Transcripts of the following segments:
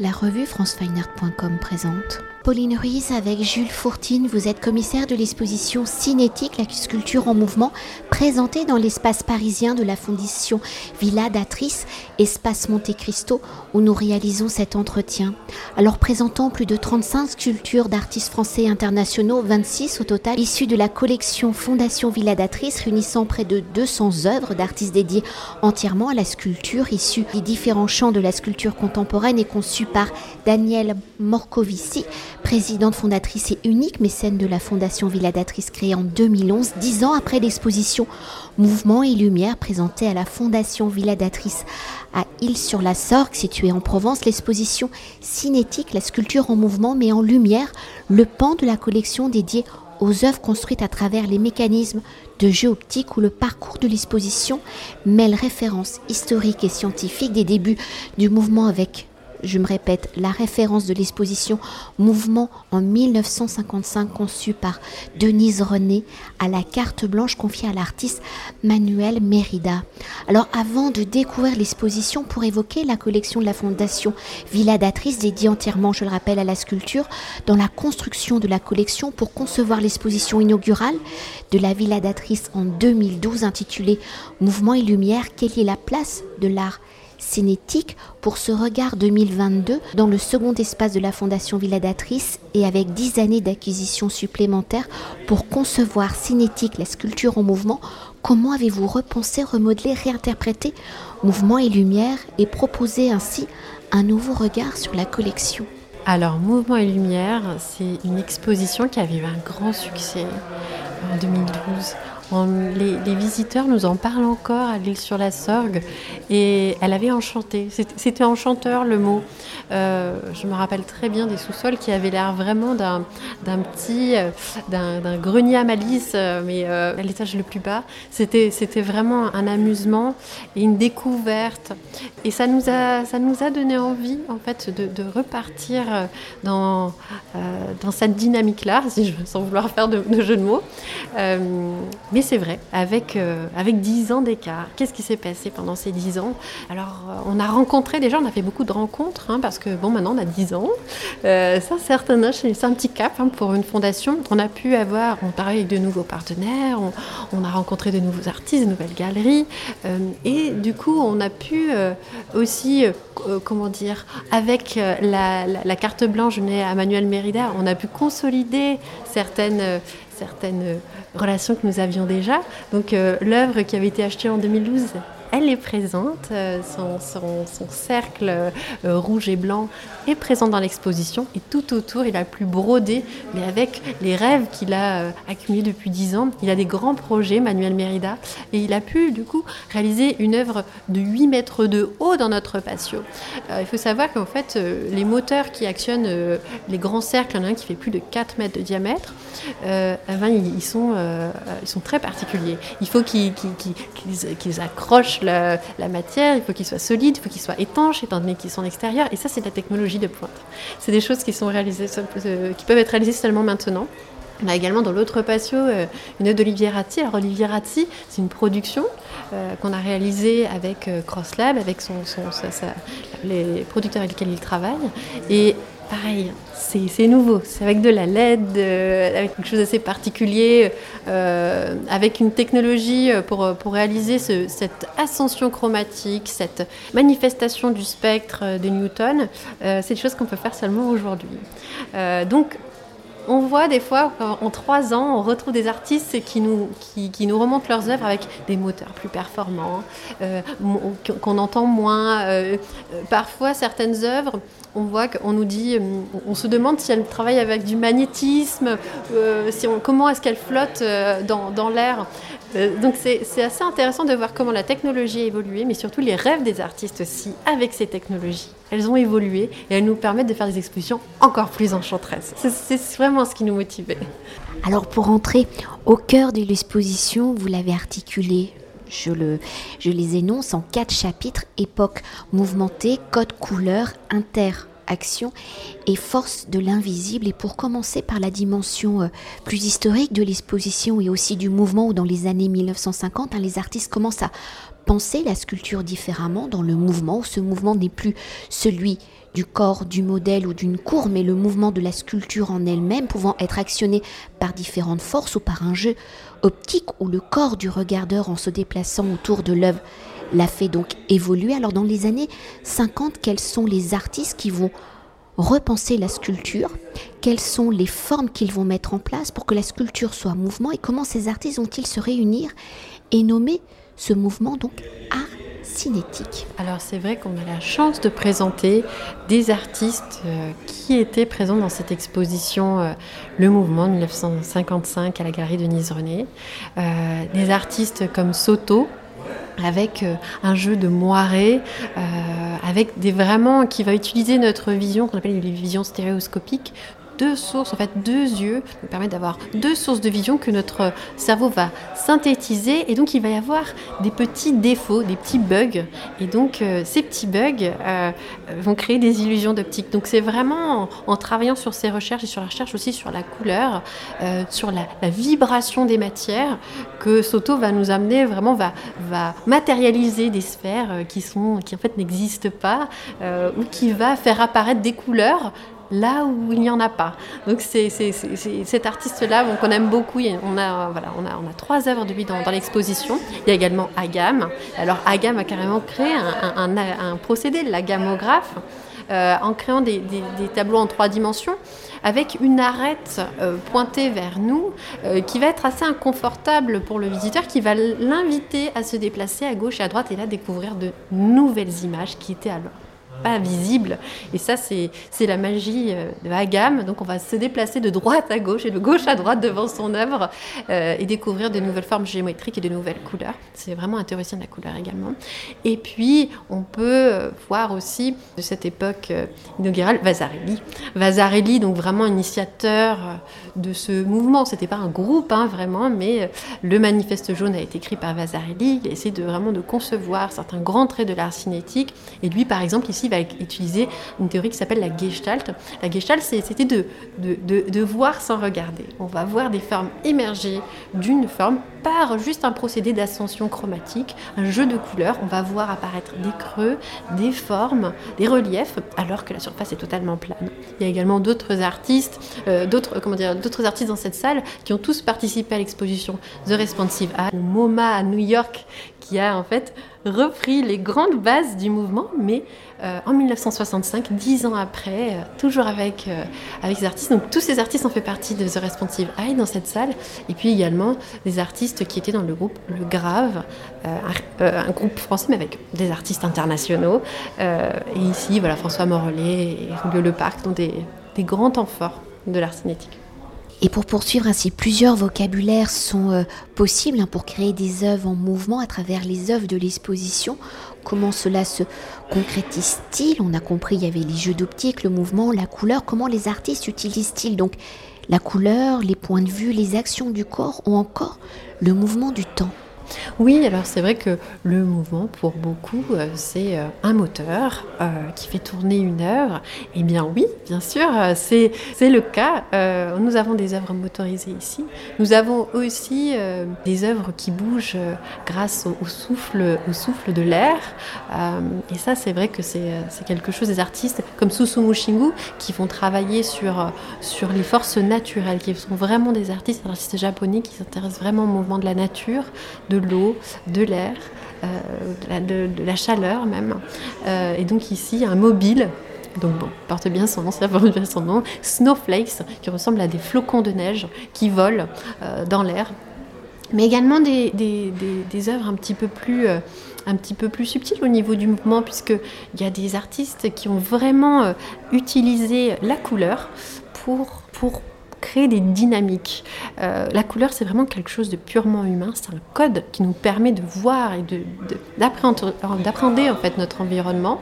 La revue francefineart.com présente. Pauline Ruiz avec Jules Fourtine, vous êtes commissaire de l'exposition Cinétique, la sculpture en mouvement, présentée dans l'espace parisien de la fondation Villa d'Atrice, espace Monte Cristo, où nous réalisons cet entretien. Alors présentant plus de 35 sculptures d'artistes français internationaux, 26 au total, issues de la collection Fondation Villa d'Atrice, réunissant près de 200 œuvres d'artistes dédiés entièrement à la sculpture, issues des différents champs de la sculpture contemporaine et conçues par Danielle Morcovici, présidente fondatrice et unique mécène de la Fondation Villadatrice créée en 2011, dix ans après l'exposition Mouvement et Lumière présentée à la Fondation Villadatrice à Île-sur-la-Sorgue, située en Provence. L'exposition cinétique, la sculpture en mouvement, met en lumière le pan de la collection dédiée aux œuvres construites à travers les mécanismes de jeu optique où le parcours de l'exposition mêle références historiques et scientifiques des débuts du mouvement avec je me répète, la référence de l'exposition Mouvement en 1955 conçue par Denise René à la carte blanche confiée à l'artiste Manuel Mérida. Alors avant de découvrir l'exposition pour évoquer la collection de la Fondation Villa d'Atrice dédiée entièrement, je le rappelle, à la sculpture, dans la construction de la collection pour concevoir l'exposition inaugurale de la Villa d'Atrice en 2012 intitulée Mouvement et Lumière, quelle est la place de l'art cinétique pour ce regard 2022 dans le second espace de la Fondation Villadatrice et avec dix années d'acquisition supplémentaires pour concevoir cinétique la sculpture en mouvement, comment avez-vous repensé, remodelé, réinterprété mouvement et lumière et proposé ainsi un nouveau regard sur la collection? Alors, Mouvement et Lumière, c'est une exposition qui a eu un grand succès en 2012 les, visiteurs nous en parlent encore à l'île sur la Sorgue et elle avait enchanté. C'était enchanteur le mot. Euh, je me rappelle très bien des sous-sols qui avaient l'air vraiment d'un petit, euh, d'un grenier à malice, euh, mais à l'étage le plus bas. C'était vraiment un amusement et une découverte. Et ça nous a, ça nous a donné envie en fait de, repartir dans, dans cette dynamique-là, sans vouloir faire de, de jeu de mots. C'est vrai, avec, euh, avec 10 ans d'écart. Qu'est-ce qui s'est passé pendant ces 10 ans? Alors, euh, on a rencontré déjà, on a fait beaucoup de rencontres, hein, parce que bon, maintenant on a 10 ans. Euh, ça, c'est un petit cap hein, pour une fondation. On a pu avoir, on travaille avec de nouveaux partenaires, on, a rencontré de nouveaux artistes, de nouvelles galeries. et du coup, on a pu aussi, comment dire, avec la, carte blanche née à Manuel Mérida, on a pu consolider certaines certaines relations que nous avions déjà. Donc euh, l'œuvre qui avait été achetée en 2012 elle est présente, euh, son, cercle euh, rouge et blanc est présent dans l'exposition et tout autour il a plus brodé, mais avec les rêves qu'il a euh, accumulés depuis dix ans. Il a des grands projets, Manuel Mérida, et il a pu du coup réaliser une œuvre de 8 mètres de haut dans notre patio. il faut savoir qu'en fait les moteurs qui actionnent les grands cercles, il y en a un qui fait plus de 4 mètres de diamètre, eh ben, ils sont très particuliers. Il faut qu'ils accrochent la, matière, il faut qu'il soit solide, il faut qu'il soit étanche, étant donné qu'ils sont en extérieur. Et ça, c'est de la technologie de pointe. C'est des choses qui, sont réalisées, euh, qui peuvent être réalisées seulement maintenant. On a également dans l'autre patio euh, une œuvre d'Olivier Ratti. Alors Olivier Ratti, c'est une production euh, qu'on a réalisée avec CrossLab, avec les producteurs avec lesquels il travaille. Pareil, c'est nouveau. C'est avec de la LED, euh, avec quelque chose d'assez particulier, euh, avec une technologie euh, pour, réaliser cette ascension chromatique, cette manifestation du spectre de Newton. c'est des choses qu'on peut faire seulement aujourd'hui. donc, on voit des fois, en trois ans, on retrouve des artistes qui, nous remontent leurs œuvres avec des moteurs plus performants, qu'on entend moins. parfois, certaines œuvres on voit qu'on nous dit, euh, on se demande si elle travaille avec du magnétisme, euh, si comment est-ce qu'elle flotte euh, dans, l'air. donc c'est assez intéressant de voir comment la technologie a évolué, mais surtout les rêves des artistes aussi avec ces technologies. Elles ont évolué et elles nous permettent de faire des expositions encore plus enchanteresses. C'est vraiment ce qui nous motivait. Alors pour entrer au cœur de l'exposition, vous l'avez articulé je, le, je les énonce en quatre chapitres. Époque mouvementée, code couleur, inter action et force de l'invisible. Et pour commencer par la dimension euh, plus historique de l'exposition et aussi du mouvement où dans les années 1950, hein, les artistes commencent à penser la sculpture différemment dans le mouvement, où ce mouvement n'est plus celui du corps, du modèle ou d'une cour, mais le mouvement de la sculpture en elle-même pouvant être actionné par différentes forces ou par un jeu optique où le corps du regardeur en se déplaçant autour de l'œuvre l'a fait donc évoluer. Alors dans les années 50, quels sont les artistes qui vont repenser la sculpture? Quelles sont les formes qu'ils vont mettre en place pour que la sculpture soit mouvement? Et comment ces artistes vont-ils se réunir et nommer ce mouvement donc art cinétique? Alors c'est vrai qu'on a la chance de présenter des artistes euh, qui étaient présents dans cette exposition euh, Le Mouvement 1955 à la galerie Denise René. Euh, des artistes comme Soto, avec euh, un jeu de moiré, euh, avec des vraiment qui va utiliser notre vision qu'on appelle une vision stéréoscopique deux sources, en fait deux yeux, nous permettent d'avoir deux sources de vision que notre cerveau va synthétiser et donc il va y avoir des petits défauts, des petits bugs et donc euh, ces petits bugs euh, vont créer des illusions d'optique. Donc c'est vraiment en, travaillant sur ces recherches et sur la recherche aussi sur la couleur, euh, sur la, vibration des matières que Soto va nous amener vraiment va, va matérialiser des sphères qui sont qui en fait n'existent pas ou qui va faire apparaître des couleurs là où il n'y en a pas. Donc c'est cet artiste-là qu'on aime beaucoup. On a, voilà, on, a, trois œuvres de lui dans, l'exposition. Il y a également Agam. Alors Agam a carrément créé un, procédé, la gammographe, euh, en créant des, tableaux en trois dimensions avec une arête euh, pointée vers nous euh, qui va être assez inconfortable pour le visiteur, qui va l'inviter à se déplacer à gauche et à droite et là découvrir de nouvelles images qui étaient alors pas visible. Et ça, c'est la magie euh, de la gamme. Donc, on va se déplacer de droite à gauche et de gauche à droite devant son œuvre euh, et découvrir de nouvelles formes géométriques et de nouvelles couleurs. C'est vraiment intéressant de la couleur également. Et puis, on peut euh, voir aussi de cette époque inaugurale Vasarely. Vasarely, donc vraiment initiateur de ce mouvement. C'était pas un groupe, hein, vraiment, mais le manifeste jaune a été écrit par Vasarely. Il a essayé de, vraiment de concevoir certains grands traits de l'art cinétique. Et lui, par exemple, ici, va utiliser une théorie qui s'appelle la Gestalt. La Gestalt, c'était de, voir sans regarder. On va voir des formes émerger d'une forme par juste un procédé d'ascension chromatique, un jeu de couleurs. On va voir apparaître des creux, des formes, des reliefs, alors que la surface est totalement plane. Il y a également d'autres artistes, euh, d'autres artistes dans cette salle qui ont tous participé à l'exposition The Responsive Art, MoMA à New York, qui a en fait repris les grandes bases du mouvement, mais euh, en 1965, dix ans après, euh, toujours avec, euh, avec les artistes. Donc tous ces artistes ont fait partie de The Responsive Eye dans cette salle, et puis également des artistes qui étaient dans le groupe Le Grave, un, groupe français mais avec des artistes internationaux. et ici, voilà, François Morellet et Le Leparc, dont des, des grands temps forts de l'art cinétique. Et pour poursuivre ainsi, plusieurs vocabulaires sont euh, possibles hein, pour créer des œuvres en mouvement à travers les œuvres de l'exposition. Comment cela se concrétise-t-il? On a compris, il y avait les jeux d'optique, le mouvement, la couleur. Comment les artistes utilisent-ils? Donc la couleur, les points de vue, les actions du corps ou encore le mouvement du temps oui, alors c'est vrai que le mouvement, pour beaucoup, euh, c'est euh, un moteur euh, qui fait tourner une œuvre. Eh bien oui, bien sûr, c'est le cas. nous avons des œuvres motorisées ici. Nous avons aussi des œuvres qui bougent grâce au, souffle, au souffle de l'air. et ça, c'est vrai que c'est quelque chose des artistes comme Susumu Shingu qui vont travailler sur, sur les forces naturelles, qui sont vraiment des artistes, des artistes japonais qui s'intéressent vraiment au mouvement de la nature, de l'eau, de l'air, euh, de, la chaleur même. Euh, et donc ici, un mobile donc bon, porte bien son nom, ça porte bien son nom, Snowflakes, qui ressemble à des flocons de neige qui volent euh, dans l'air. Mais également des, des, œuvres un petit peu plus... un petit peu plus subtiles au niveau du mouvement, puisqu'il y a des artistes qui ont vraiment utilisé la couleur pour, pour créer des dynamiques. Euh, la couleur, c'est vraiment quelque chose de purement humain. C'est un code qui nous permet de voir et d'appréhender en fait notre environnement.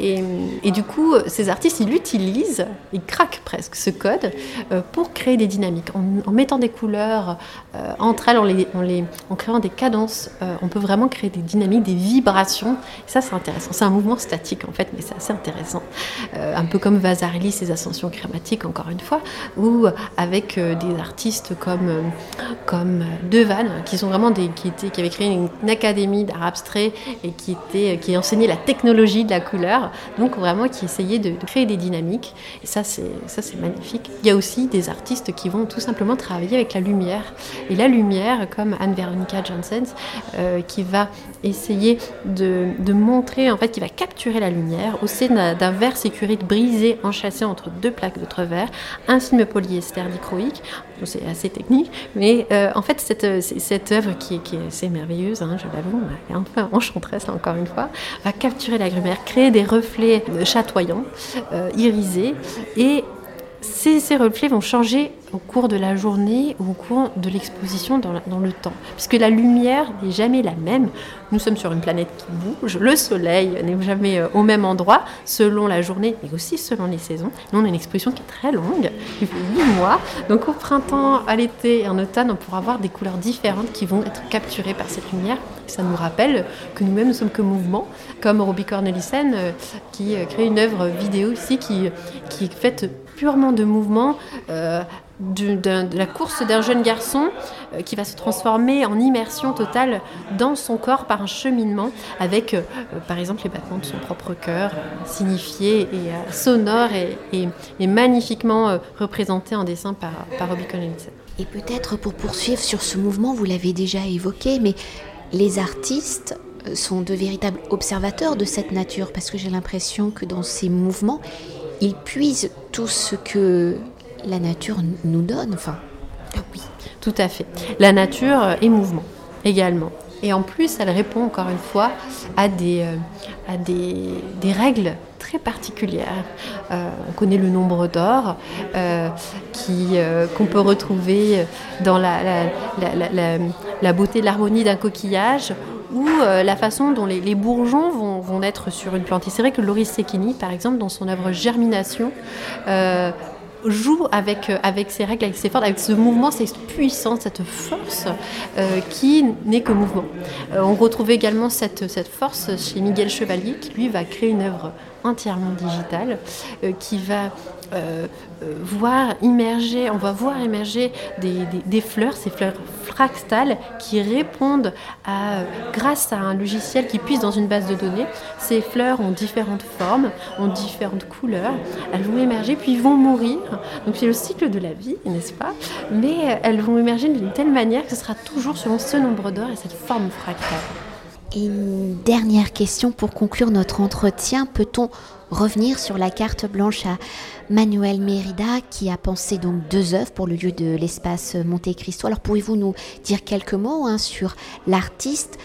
Et, du coup, ces artistes, ils l'utilisent, ils craquent presque ce code euh, pour créer des dynamiques. En, mettant des couleurs euh, entre elles, en, créant des cadences, on peut vraiment créer des dynamiques, des vibrations. Et ça, c'est intéressant. C'est un mouvement statique en fait, mais c'est assez intéressant. un peu comme Vasarely, ses ascensions chromatiques, encore une fois, ou avec euh, des artistes comme, euh, comme Devan, qui sont avaient créé une, académie d'art abstrait et qui, était, qui enseignaient la technologie de la couleur, donc vraiment qui essayaient de, créer des dynamiques. Et ça, c'est magnifique. Il y a aussi des artistes qui vont tout simplement travailler avec la lumière. Et la lumière, comme Anne-Veronica Janssens, euh, qui va essayer de, de, montrer, en fait, qui va capturer la lumière au sein d'un verre sécurité brisé, enchâssé entre deux plaques d'autres verre, un film polyester dichroïque. C'est assez technique, mais euh, en fait, cette, cette œuvre qui, qui est assez merveilleuse, hein, je l'avoue, un peu enchanteresse encore une fois, va capturer la créer des reflets chatoyants, euh, irisés, et ces, reflets vont changer au cours de la journée ou au cours de l'exposition dans, dans, le temps. Puisque la lumière n'est jamais la même. Nous sommes sur une planète qui bouge, le soleil n'est jamais euh, au même endroit selon la journée, mais aussi selon les saisons. Nous, on a une exposition qui est très longue, qui fait 8 mois. Donc au printemps, à l'été et en automne, on pourra avoir des couleurs différentes qui vont être capturées par cette lumière. Ça nous rappelle que nous-mêmes, nous sommes que mouvement, comme Robbie Cornelissen, euh, qui euh, crée une œuvre vidéo ici qui, qui est faite purement de mouvement. Euh, de, la course d'un jeune garçon euh, qui va se transformer en immersion totale dans son corps par un cheminement avec, euh, par exemple, les battements de son propre cœur, signifiés et sonores et, magnifiquement représentés en dessin par, par Robbie Collinson. Et peut-être pour poursuivre sur ce mouvement, vous l'avez déjà évoqué, mais les artistes sont de véritables observateurs de cette nature parce que j'ai l'impression que dans ces mouvements, ils puisent tout ce que la nature nous donne. Enfin, oui, tout à fait. La nature est mouvement également. Et en plus, elle répond encore une fois à des, euh, des règles très particulières. Euh, on connaît le nombre d'or euh, qui qu'on peut retrouver dans la, la, beauté l'harmonie d'un coquillage ou euh, la façon dont les, bourgeons vont, naître sur une plante. Et c'est vrai que Loris Sekini, par exemple, dans son œuvre Germination, euh, joue avec, euh, avec règles, avec ces forces, avec ce mouvement, cette puissance, cette force qui n'est que mouvement. on retrouve également cette, cette force chez Miguel Chevalier, qui lui va créer une œuvre entièrement digitale, qui va euh, euh, voir immerger, on va voir émerger des, fleurs, ces fleurs fractales qui répondent à, grâce à un logiciel qui puise dans une base de données. Ces fleurs ont différentes formes, ont différentes couleurs, elles vont émerger puis vont mourir. Donc c'est le cycle de la vie, n'est-ce pas? Mais elles vont émerger d'une telle manière que ce sera toujours selon ce nombre d'or et cette forme fractale. Une dernière question pour conclure notre entretien. Peut-on revenir sur la carte blanche à Manuel Mérida qui a pensé donc deux œuvres pour le lieu de l'espace Monte Cristo. Alors pouvez-vous nous dire quelques mots hein, sur l'artiste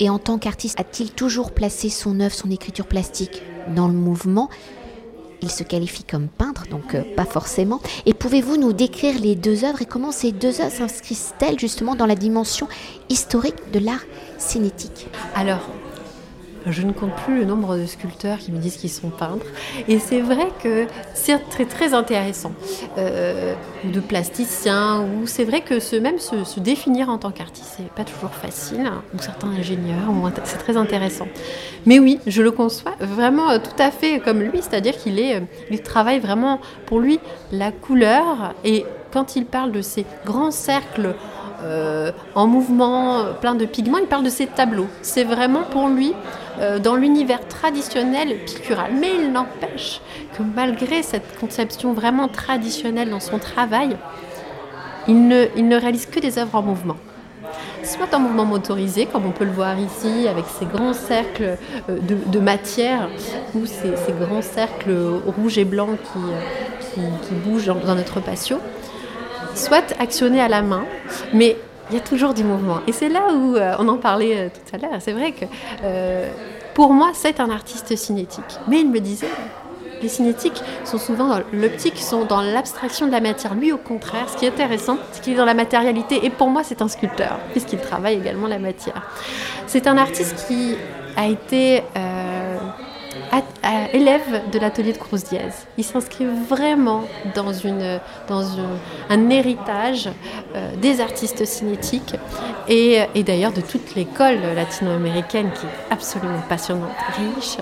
et en tant qu'artiste a-t-il toujours placé son œuvre, son écriture plastique dans le mouvement? Il se qualifie comme peintre, donc euh, pas forcément. Et pouvez-vous nous décrire les deux œuvres et comment ces deux œuvres s'inscrivent-elles justement dans la dimension historique de l'art cinétique? Alors, je ne compte plus le nombre de sculpteurs qui me disent qu'ils sont peintres. Et c'est vrai que c'est très, très intéressant. Euh, de plasticiens, ou c'est vrai que ce, même se, définir en tant qu'artiste, c'est pas toujours facile. Hein, ou certains ingénieurs, c'est très intéressant. Mais oui, je le conçois vraiment tout à fait comme lui, c'est-à-dire qu'il euh, il travaille vraiment pour lui la couleur. Et quand il parle de ces grands cercles euh, en mouvement, plein de pigments, il parle de ces tableaux. C'est vraiment pour lui euh, dans l'univers traditionnel pictural. Mais il n'empêche que malgré cette conception vraiment traditionnelle dans son travail, il ne, réalise que des œuvres en mouvement soit en mouvement motorisé, comme on peut le voir ici, avec ces grands cercles euh, de, matière, ou ces, grands cercles rouges et blancs qui bougent dans notre patio, soit actionné à la main, mais il y a toujours du mouvement. Et c'est là où euh, on en parlait euh, tout à l'heure. C'est vrai que euh, pour moi, c'est un artiste cinétique. Mais il me disait, les cinétiques sont souvent dans l'optique, sont dans l'abstraction de la matière. Lui, au contraire, ce qui est intéressant, c'est qu'il est dans la matérialité. Et pour moi, c'est un sculpteur, puisqu'il travaille également la matière. C'est un artiste qui a été élève de l'atelier de Cruz Diaz. Il s'inscrit vraiment dans, un héritage euh, des artistes cinétiques et, et d'ailleurs de toute l'école latino-américaine qui est absolument passionnante, riche.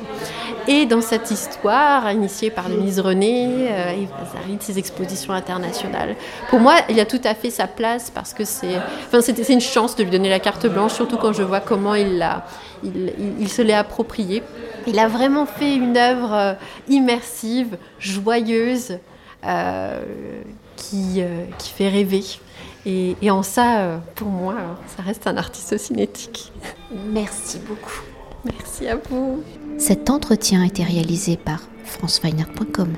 Et dans cette histoire, initiée par Denise René, euh, Yves Lazari, de ses expositions internationales, pour moi, il a tout à fait sa place parce que c'est une chance de lui donner la carte blanche, surtout quand je vois comment il, il se l'est approprié. Il a vraiment fait une œuvre euh, immersive, joyeuse, euh, qui, euh, qui, fait rêver. Et, et en ça, pour moi, ça reste un artiste cinétique. Merci beaucoup. Merci à vous. Cet entretien a été réalisé par franceweiner.com.